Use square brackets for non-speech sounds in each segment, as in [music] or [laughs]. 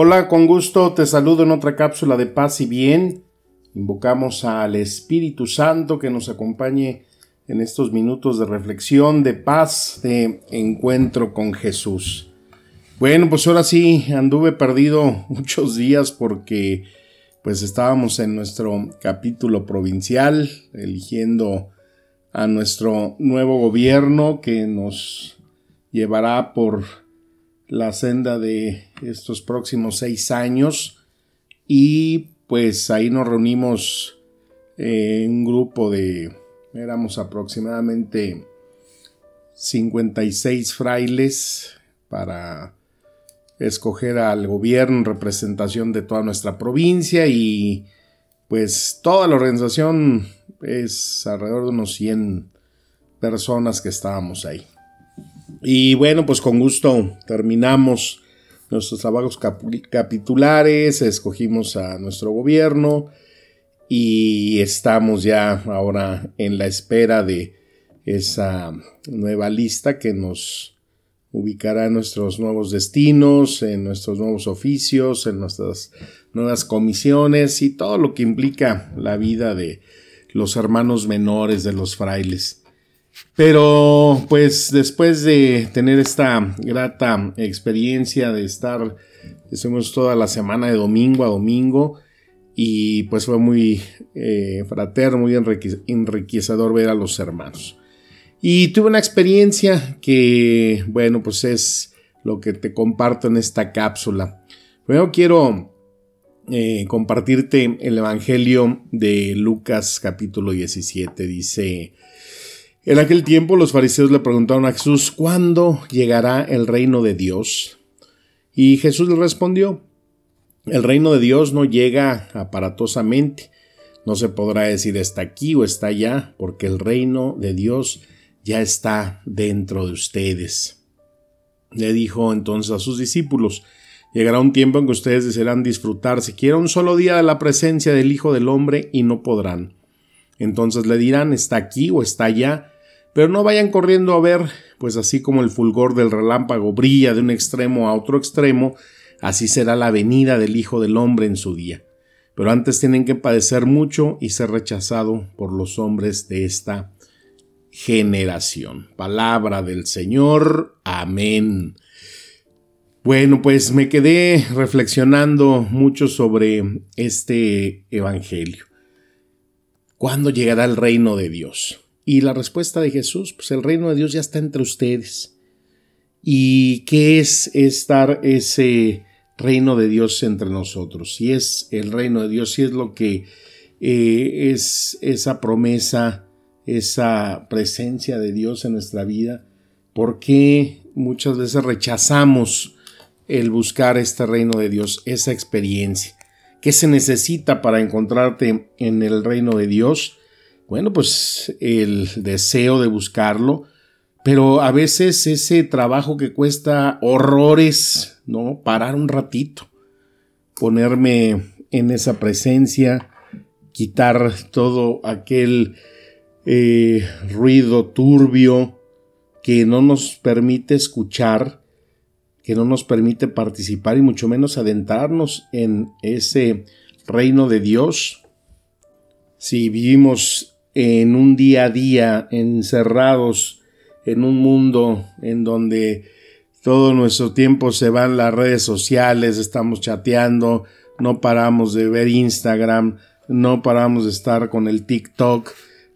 Hola, con gusto te saludo en otra cápsula de paz y bien. Invocamos al Espíritu Santo que nos acompañe en estos minutos de reflexión, de paz, de encuentro con Jesús. Bueno, pues ahora sí anduve perdido [laughs] muchos días porque pues estábamos en nuestro capítulo provincial eligiendo a nuestro nuevo gobierno que nos llevará por la senda de estos próximos seis años y pues ahí nos reunimos en un grupo de, éramos aproximadamente 56 frailes para escoger al gobierno en representación de toda nuestra provincia y pues toda la organización es alrededor de unos 100 personas que estábamos ahí. Y bueno, pues con gusto terminamos nuestros trabajos capitulares, escogimos a nuestro gobierno y estamos ya ahora en la espera de esa nueva lista que nos ubicará en nuestros nuevos destinos, en nuestros nuevos oficios, en nuestras nuevas comisiones y todo lo que implica la vida de los hermanos menores de los frailes. Pero pues después de tener esta grata experiencia de estar, estuvimos toda la semana de domingo a domingo y pues fue muy eh, fraterno, muy enriquecedor ver a los hermanos. Y tuve una experiencia que, bueno, pues es lo que te comparto en esta cápsula. Primero quiero eh, compartirte el Evangelio de Lucas capítulo 17. Dice, en aquel tiempo los fariseos le preguntaron a Jesús, ¿cuándo llegará el reino de Dios? Y Jesús le respondió, el reino de Dios no llega aparatosamente, no se podrá decir está aquí o está allá, porque el reino de Dios ya está dentro de ustedes. Le dijo entonces a sus discípulos, llegará un tiempo en que ustedes desearán disfrutar siquiera un solo día de la presencia del Hijo del Hombre y no podrán. Entonces le dirán está aquí o está allá, pero no vayan corriendo a ver, pues así como el fulgor del relámpago brilla de un extremo a otro extremo, así será la venida del Hijo del Hombre en su día. Pero antes tienen que padecer mucho y ser rechazado por los hombres de esta generación. Palabra del Señor. Amén. Bueno, pues me quedé reflexionando mucho sobre este Evangelio. ¿Cuándo llegará el reino de Dios? Y la respuesta de Jesús, pues el reino de Dios ya está entre ustedes. ¿Y qué es estar ese reino de Dios entre nosotros? Si es el reino de Dios, si es lo que eh, es esa promesa, esa presencia de Dios en nuestra vida, ¿por qué muchas veces rechazamos el buscar este reino de Dios, esa experiencia? ¿Qué se necesita para encontrarte en el reino de Dios? Bueno, pues el deseo de buscarlo, pero a veces ese trabajo que cuesta horrores, ¿no? Parar un ratito, ponerme en esa presencia, quitar todo aquel eh, ruido turbio que no nos permite escuchar, que no nos permite participar y mucho menos adentrarnos en ese reino de Dios. Si vivimos en un día a día, encerrados en un mundo en donde todo nuestro tiempo se va en las redes sociales, estamos chateando, no paramos de ver Instagram, no paramos de estar con el TikTok,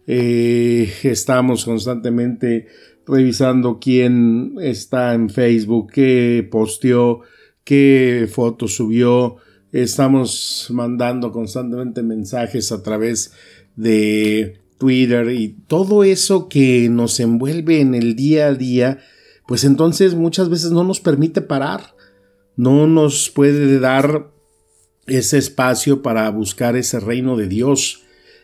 eh, estamos constantemente revisando quién está en Facebook, qué posteó, qué foto subió, estamos mandando constantemente mensajes a través de Twitter y todo eso que nos envuelve en el día a día, pues entonces muchas veces no nos permite parar, no nos puede dar ese espacio para buscar ese reino de Dios.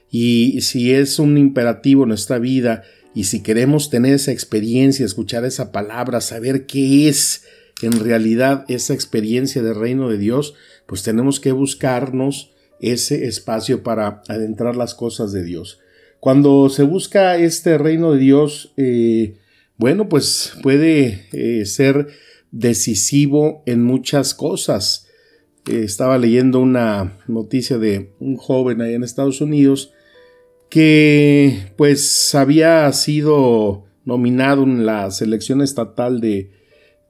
Y si es un imperativo en nuestra vida y si queremos tener esa experiencia, escuchar esa palabra, saber qué es en realidad esa experiencia del reino de Dios, pues tenemos que buscarnos ese espacio para adentrar las cosas de Dios. Cuando se busca este reino de Dios, eh, bueno, pues puede eh, ser decisivo en muchas cosas. Eh, estaba leyendo una noticia de un joven ahí en Estados Unidos que pues había sido nominado en la selección estatal de,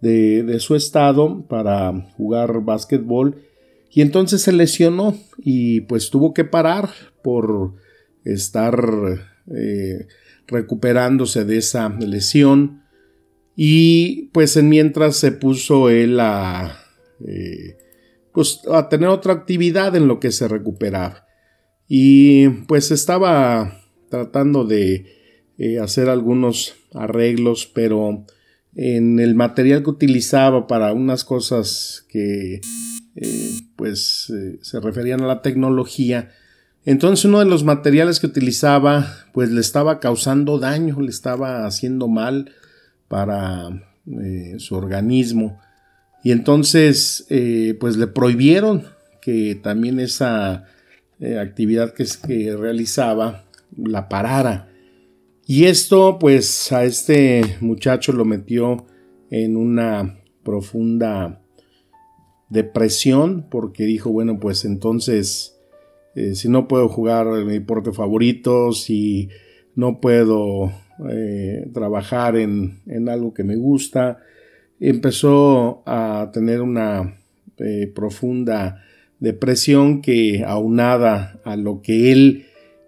de, su estado para jugar básquetbol y entonces se lesionó y pues tuvo que parar por estar eh, recuperándose de esa lesión y pues en mientras se puso él a, eh, pues, a tener otra actividad en lo que se recuperaba y pues estaba tratando de eh, hacer algunos arreglos pero en el material que utilizaba para unas cosas que pues se referían a la tecnología. Entonces uno de los materiales que utilizaba pues le estaba causando daño, le estaba haciendo mal para eh, su organismo. Y entonces pues le prohibieron que también esa actividad que, que realizaba la parara. Y esto pues a este muchacho lo metió en una profunda depresión porque dijo, bueno, pues entonces, eh, si no puedo jugar mi deporte favorito, si no puedo eh, trabajar en, algo que me gusta, empezó a tener una eh, profunda depresión que aunada a lo que él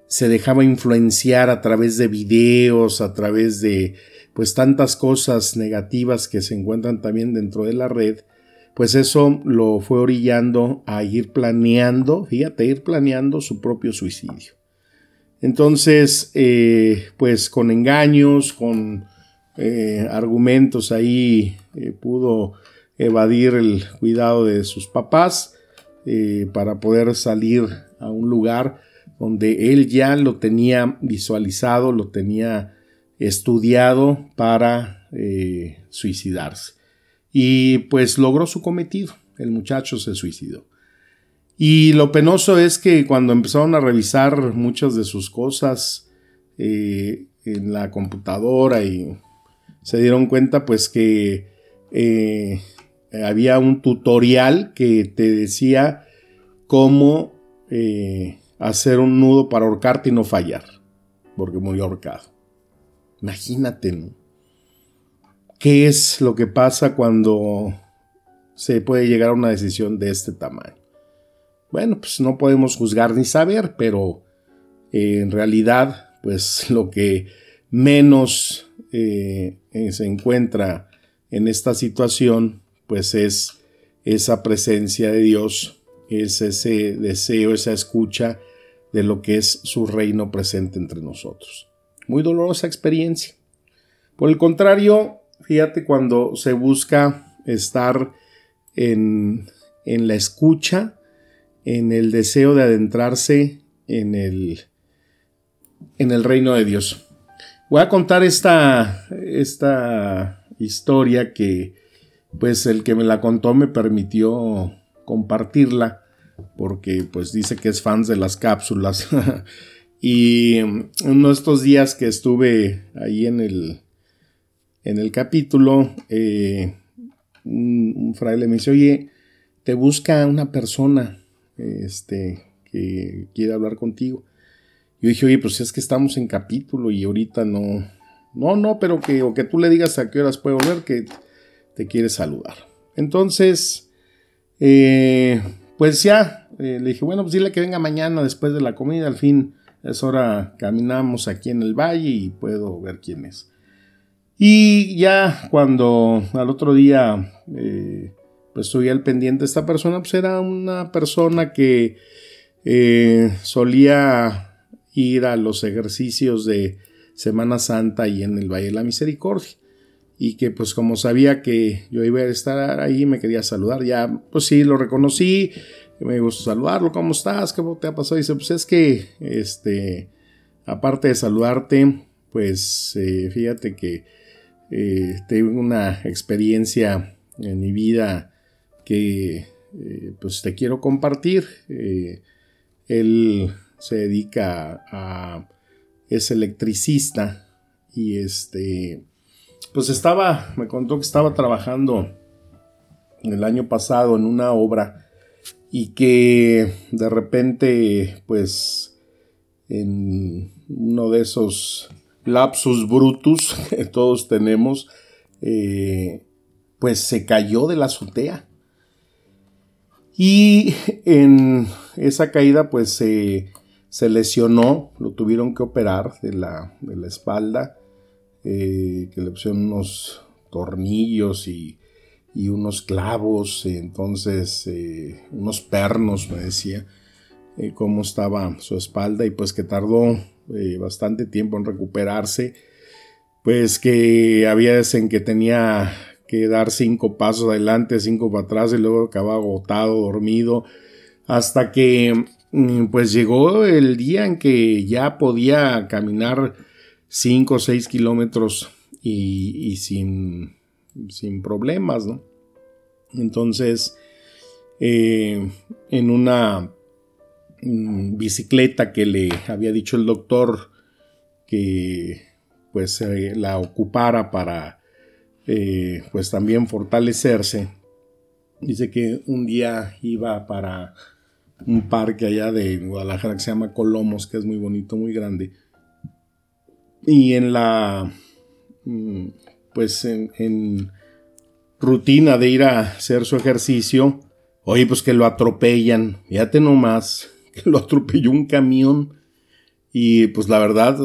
se dejaba influenciar a través de videos, a través de pues tantas cosas negativas que se encuentran también dentro de la red, pues eso lo fue orillando a ir planeando, fíjate, ir planeando su propio suicidio. Entonces, eh, pues con engaños, con eh, argumentos ahí, eh, pudo evadir el cuidado de sus papás para poder salir a un lugar donde él ya lo tenía visualizado, lo tenía estudiado para suicidarse. Y pues logró su cometido. El muchacho se suicidó. Y lo penoso es que cuando empezaron a revisar muchas de sus cosas eh, en la computadora y se dieron cuenta pues que eh, había un tutorial que te decía cómo eh, hacer un nudo para ahorcarte y no fallar, porque murió ahorcado. Imagínate, ¿no? ¿Qué es lo que pasa cuando se puede llegar a una decisión de este tamaño? Bueno, pues no podemos juzgar ni saber, pero eh, en realidad, pues [laughs] lo que menos eh, eh, se encuentra en esta situación, pues es esa presencia de Dios, es ese deseo, esa escucha de lo que es su reino presente entre nosotros. Muy dolorosa experiencia. Por el contrario, fíjate cuando se busca estar en, la escucha, en el deseo de adentrarse en el, en el reino de Dios. Voy a contar esta, esta historia que pues el que me la contó me permitió compartirla porque pues dice que es fan de las cápsulas [laughs] y uno de estos días que estuve ahí en el en el capítulo, eh, un, fraile me dice, oye, te busca una persona este, que quiere hablar contigo. Yo dije, oye, pues es que estamos en capítulo y ahorita no, no, no, pero que, que tú le digas a qué horas puede volver, que te quiere saludar. Entonces, eh, pues ya, eh, le dije, bueno, pues dile que venga mañana después de la comida, al fin es hora, caminamos aquí en el valle y puedo ver quién es. Y ya cuando al otro día eh, pues estoy al pendiente de esta persona, pues era una persona que eh, solía ir a los ejercicios de Semana Santa y en el Valle de la Misericordia. y que pues como sabía que yo iba a estar ahí me quería saludar. Ya pues sí, lo reconocí, me gustó saludarlo, ¿cómo estás? ¿Qué te ha pasado? Dice, pues es que, este, aparte de saludarte, pues eh, fíjate que eh, tengo una experiencia en mi vida que eh, pues te quiero compartir. él se dedica a, es electricista y este, pues estaba, me contó que estaba trabajando el año pasado en una obra y que de repente, pues, en uno de esos lapsus brutus [laughs] que todos tenemos, eh, pues se cayó de la azotea. Y en esa caída, pues se lesionó, lo tuvieron que operar de la, espalda, eh, que le pusieron unos tornillos y y unos clavos, entonces eh, unos pernos, me decía cómo estaba su espalda y pues que tardó eh, bastante tiempo en recuperarse, pues que había en que tenía que dar cinco pasos adelante, cinco para atrás y luego acababa agotado, dormido, hasta que mm, pues llegó el día en que ya podía caminar cinco o seis kilómetros y sin sin problemas, ¿no? Entonces, eh, en una mm, bicicleta que le había dicho el doctor que pues la ocupara para eh, pues también fortalecerse, dice que un día iba para un parque allá de Guadalajara que se llama Colomos, que es muy bonito, muy grande. Y en la mm, pues en, rutina de ir a hacer su ejercicio, oye, pues que lo atropellan, fíjate nomás, [laughs] lo atropelló un camión. Y pues la verdad,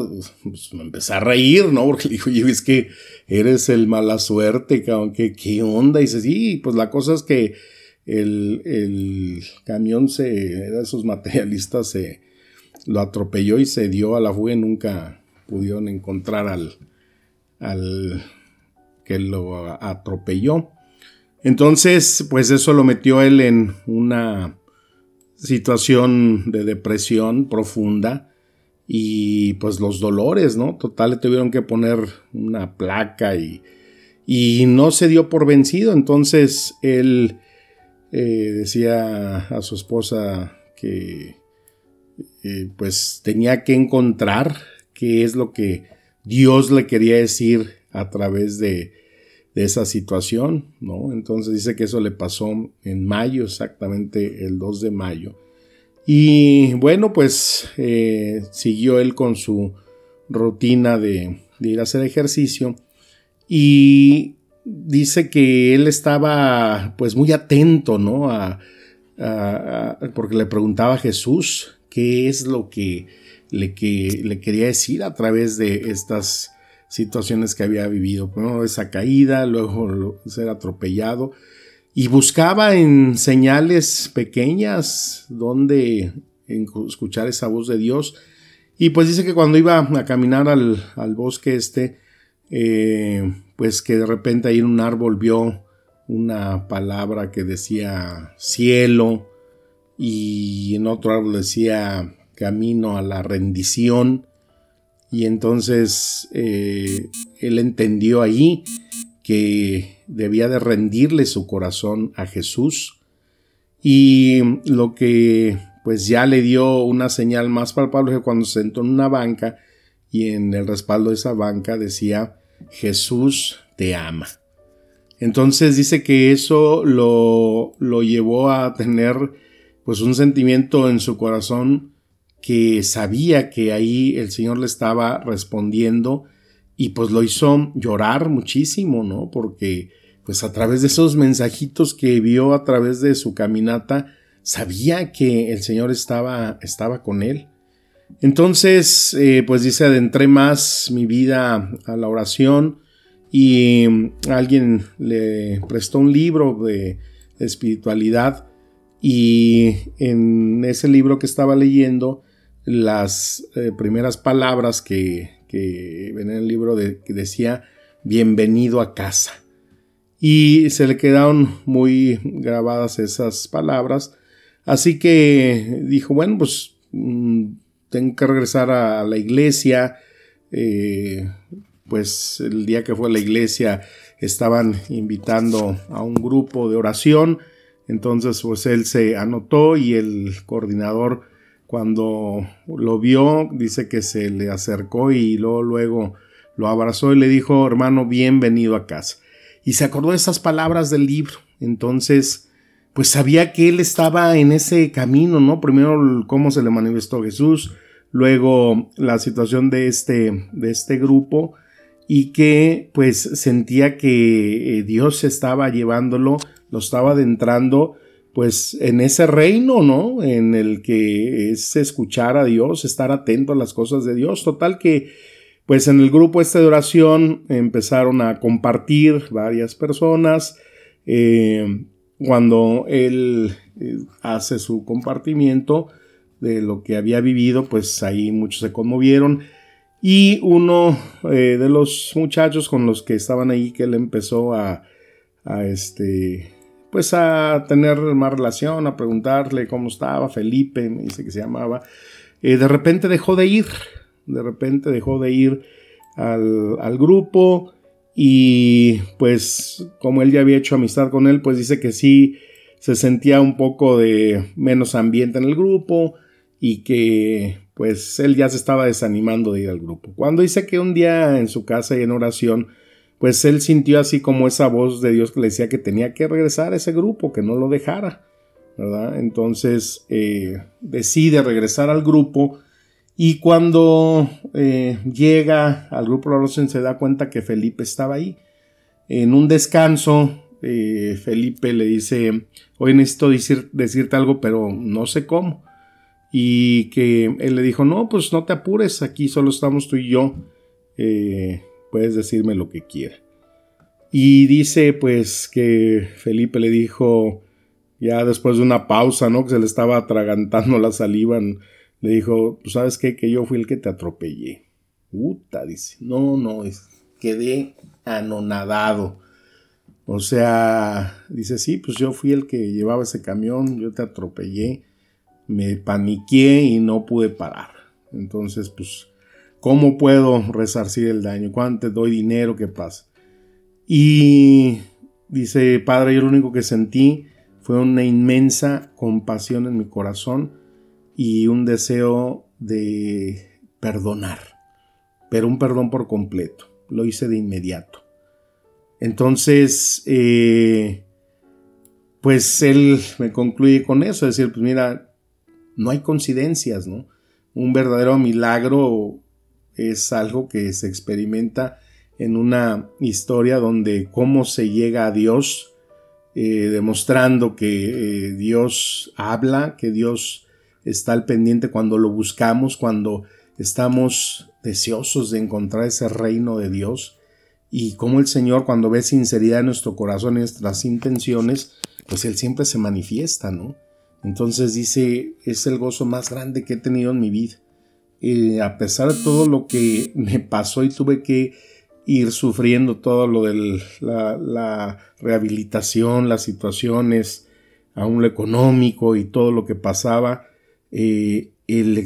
pues me empecé a reír, ¿no? Porque le dijo, oye, es que eres el mala suerte, cabrón, ¿qué, qué onda? Y dice, sí, pues la cosa es que el, el camión se, era de esos materialistas, se lo atropelló y se dio a la fuga y nunca pudieron encontrar al, al que lo atropelló. Entonces, pues eso lo metió él en una situación de depresión profunda y pues los dolores, ¿no? Total, le tuvieron que poner una placa y, y no se dio por vencido. Entonces él eh, decía a su esposa que eh, pues tenía que encontrar qué es lo que Dios le quería decir a través de, esa situación, ¿no? Entonces dice que eso le pasó en mayo, exactamente el 2 de mayo. Y bueno, pues eh, siguió él con su rutina de, ir a hacer ejercicio y dice que él estaba pues muy atento, ¿no? porque le preguntaba a Jesús qué es lo que le, que le quería decir a través de estas situaciones que había vivido. Primero esa caída, luego ser atropellado. Y buscaba en señales pequeñas donde escuchar esa voz de Dios. Y pues dice que cuando iba a caminar al, bosque este, eh, pues que de repente ahí en un árbol vio una palabra que decía cielo y en otro árbol decía camino a la rendición y entonces eh, él entendió ahí que debía de rendirle su corazón a Jesús. Y lo que pues ya le dio una señal más palpable que cuando se sentó en una banca y en el respaldo de esa banca decía Jesús te ama. Entonces dice que eso lo, lo llevó a tener pues un sentimiento en su corazón que sabía que ahí el Señor le estaba respondiendo y pues lo hizo llorar muchísimo, ¿no? Porque pues a través de esos mensajitos que vio a través de su caminata, sabía que el Señor estaba, estaba con él. Entonces, eh, pues dice, adentré más mi vida a la oración y alguien le prestó un libro de espiritualidad y en ese libro que estaba leyendo las eh, primeras palabras que, ven en el libro de, que decía, bienvenido a casa. Y se le quedaron muy grabadas esas palabras. Así que dijo, bueno, pues mm, tengo que regresar a la iglesia. Eh, pues el día que fue a la iglesia estaban invitando a un grupo de oración. Entonces, pues él se anotó y el coordinador cuando lo vio, dice que se le acercó y luego, luego lo abrazó y le dijo, hermano, bienvenido a casa. Y se acordó de esas palabras del libro. Entonces, pues sabía que él estaba en ese camino, ¿no? Primero cómo se le manifestó Jesús, luego la situación de este, de este grupo y que pues sentía que eh, Dios estaba llevándolo, lo estaba adentrando pues en ese reino, ¿no? En el que es escuchar a Dios, estar atento a las cosas de Dios. Total que, pues en el grupo este de oración empezaron a compartir varias personas. Eh, cuando él eh, hace su compartimiento de lo que había vivido, pues ahí muchos se conmovieron. Y uno eh, de los muchachos con los que estaban ahí, que él empezó a, a este, pues a tener más relación, a preguntarle cómo estaba, Felipe, dice que se llamaba, eh, de repente dejó de ir, de repente dejó de ir al, grupo y pues como él ya había hecho amistad con él, pues dice que sí se sentía un poco de menos ambiente en el grupo y que pues él ya se estaba desanimando de ir al grupo. Cuando dice que un día en su casa y en oración, pues él sintió así como esa voz de Dios que le decía que tenía que regresar a ese grupo, que no lo dejara, ¿verdad? Entonces eh, decide regresar al grupo y cuando eh, llega al grupo oración se da cuenta que Felipe estaba ahí. En un descanso, eh, Felipe le dice, hoy necesito decirte algo, pero no sé cómo. Y que él le dijo, no, pues no te apures, aquí solo estamos tú y yo puedes decirme lo que quiera. Y dice pues que Felipe le dijo, ya después de una pausa, ¿no? Que se le estaba atragantando la saliva, le dijo, ¿tú sabes qué? Que yo fui el que te atropellé. Puta, dice, no, no, quedé anonadado. O sea, dice, sí, pues yo fui el que llevaba ese camión, yo te atropellé, me paniqué y no pude parar. Entonces, pues ¿Cómo puedo resarcir el daño? ¿Cuánto te doy dinero? ¿Qué pasa? Y dice, Padre, yo lo único que sentí fue una inmensa compasión en mi corazón y un deseo de perdonar, pero un perdón por completo. Lo hice de inmediato. Entonces, eh, pues él me concluye con eso, decir, pues mira, no hay coincidencias, ¿no? Un verdadero milagro es algo que se experimenta en una historia donde cómo se llega a Dios, eh, demostrando que eh, Dios habla, que Dios está al pendiente cuando lo buscamos, cuando estamos deseosos de encontrar ese reino de Dios, y cómo el Señor cuando ve sinceridad en nuestro corazón, en nuestras intenciones, pues Él siempre se manifiesta, ¿no? Entonces dice, es el gozo más grande que he tenido en mi vida a pesar de todo lo que me pasó y tuve que ir sufriendo todo lo de la, rehabilitación, las situaciones, aún lo económico y todo lo que pasaba, eh, el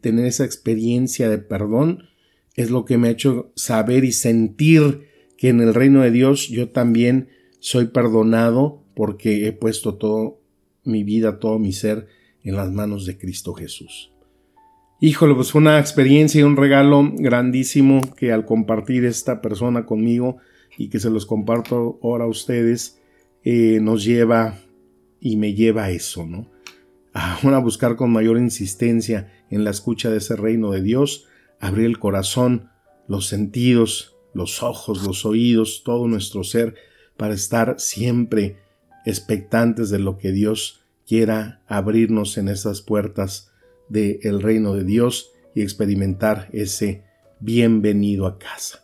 tener esa experiencia de perdón es lo que me ha hecho saber y sentir que en el reino de Dios yo también soy perdonado porque he puesto todo mi vida, todo mi ser en las manos de Cristo Jesús. Híjole, pues fue una experiencia y un regalo grandísimo que al compartir esta persona conmigo y que se los comparto ahora a ustedes, eh, nos lleva y me lleva a eso, ¿no? [laughs] A buscar con mayor insistencia en la escucha de ese reino de Dios, abrir el corazón, los sentidos, los ojos, los oídos, todo nuestro ser, para estar siempre expectantes de lo que Dios quiera abrirnos en esas puertas del reino de Dios y experimentar ese bienvenido a casa.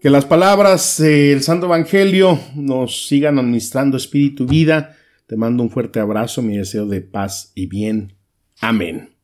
Que las palabras del Santo Evangelio nos sigan administrando espíritu y vida. Te mando un fuerte abrazo, mi deseo de paz y bien. Amén.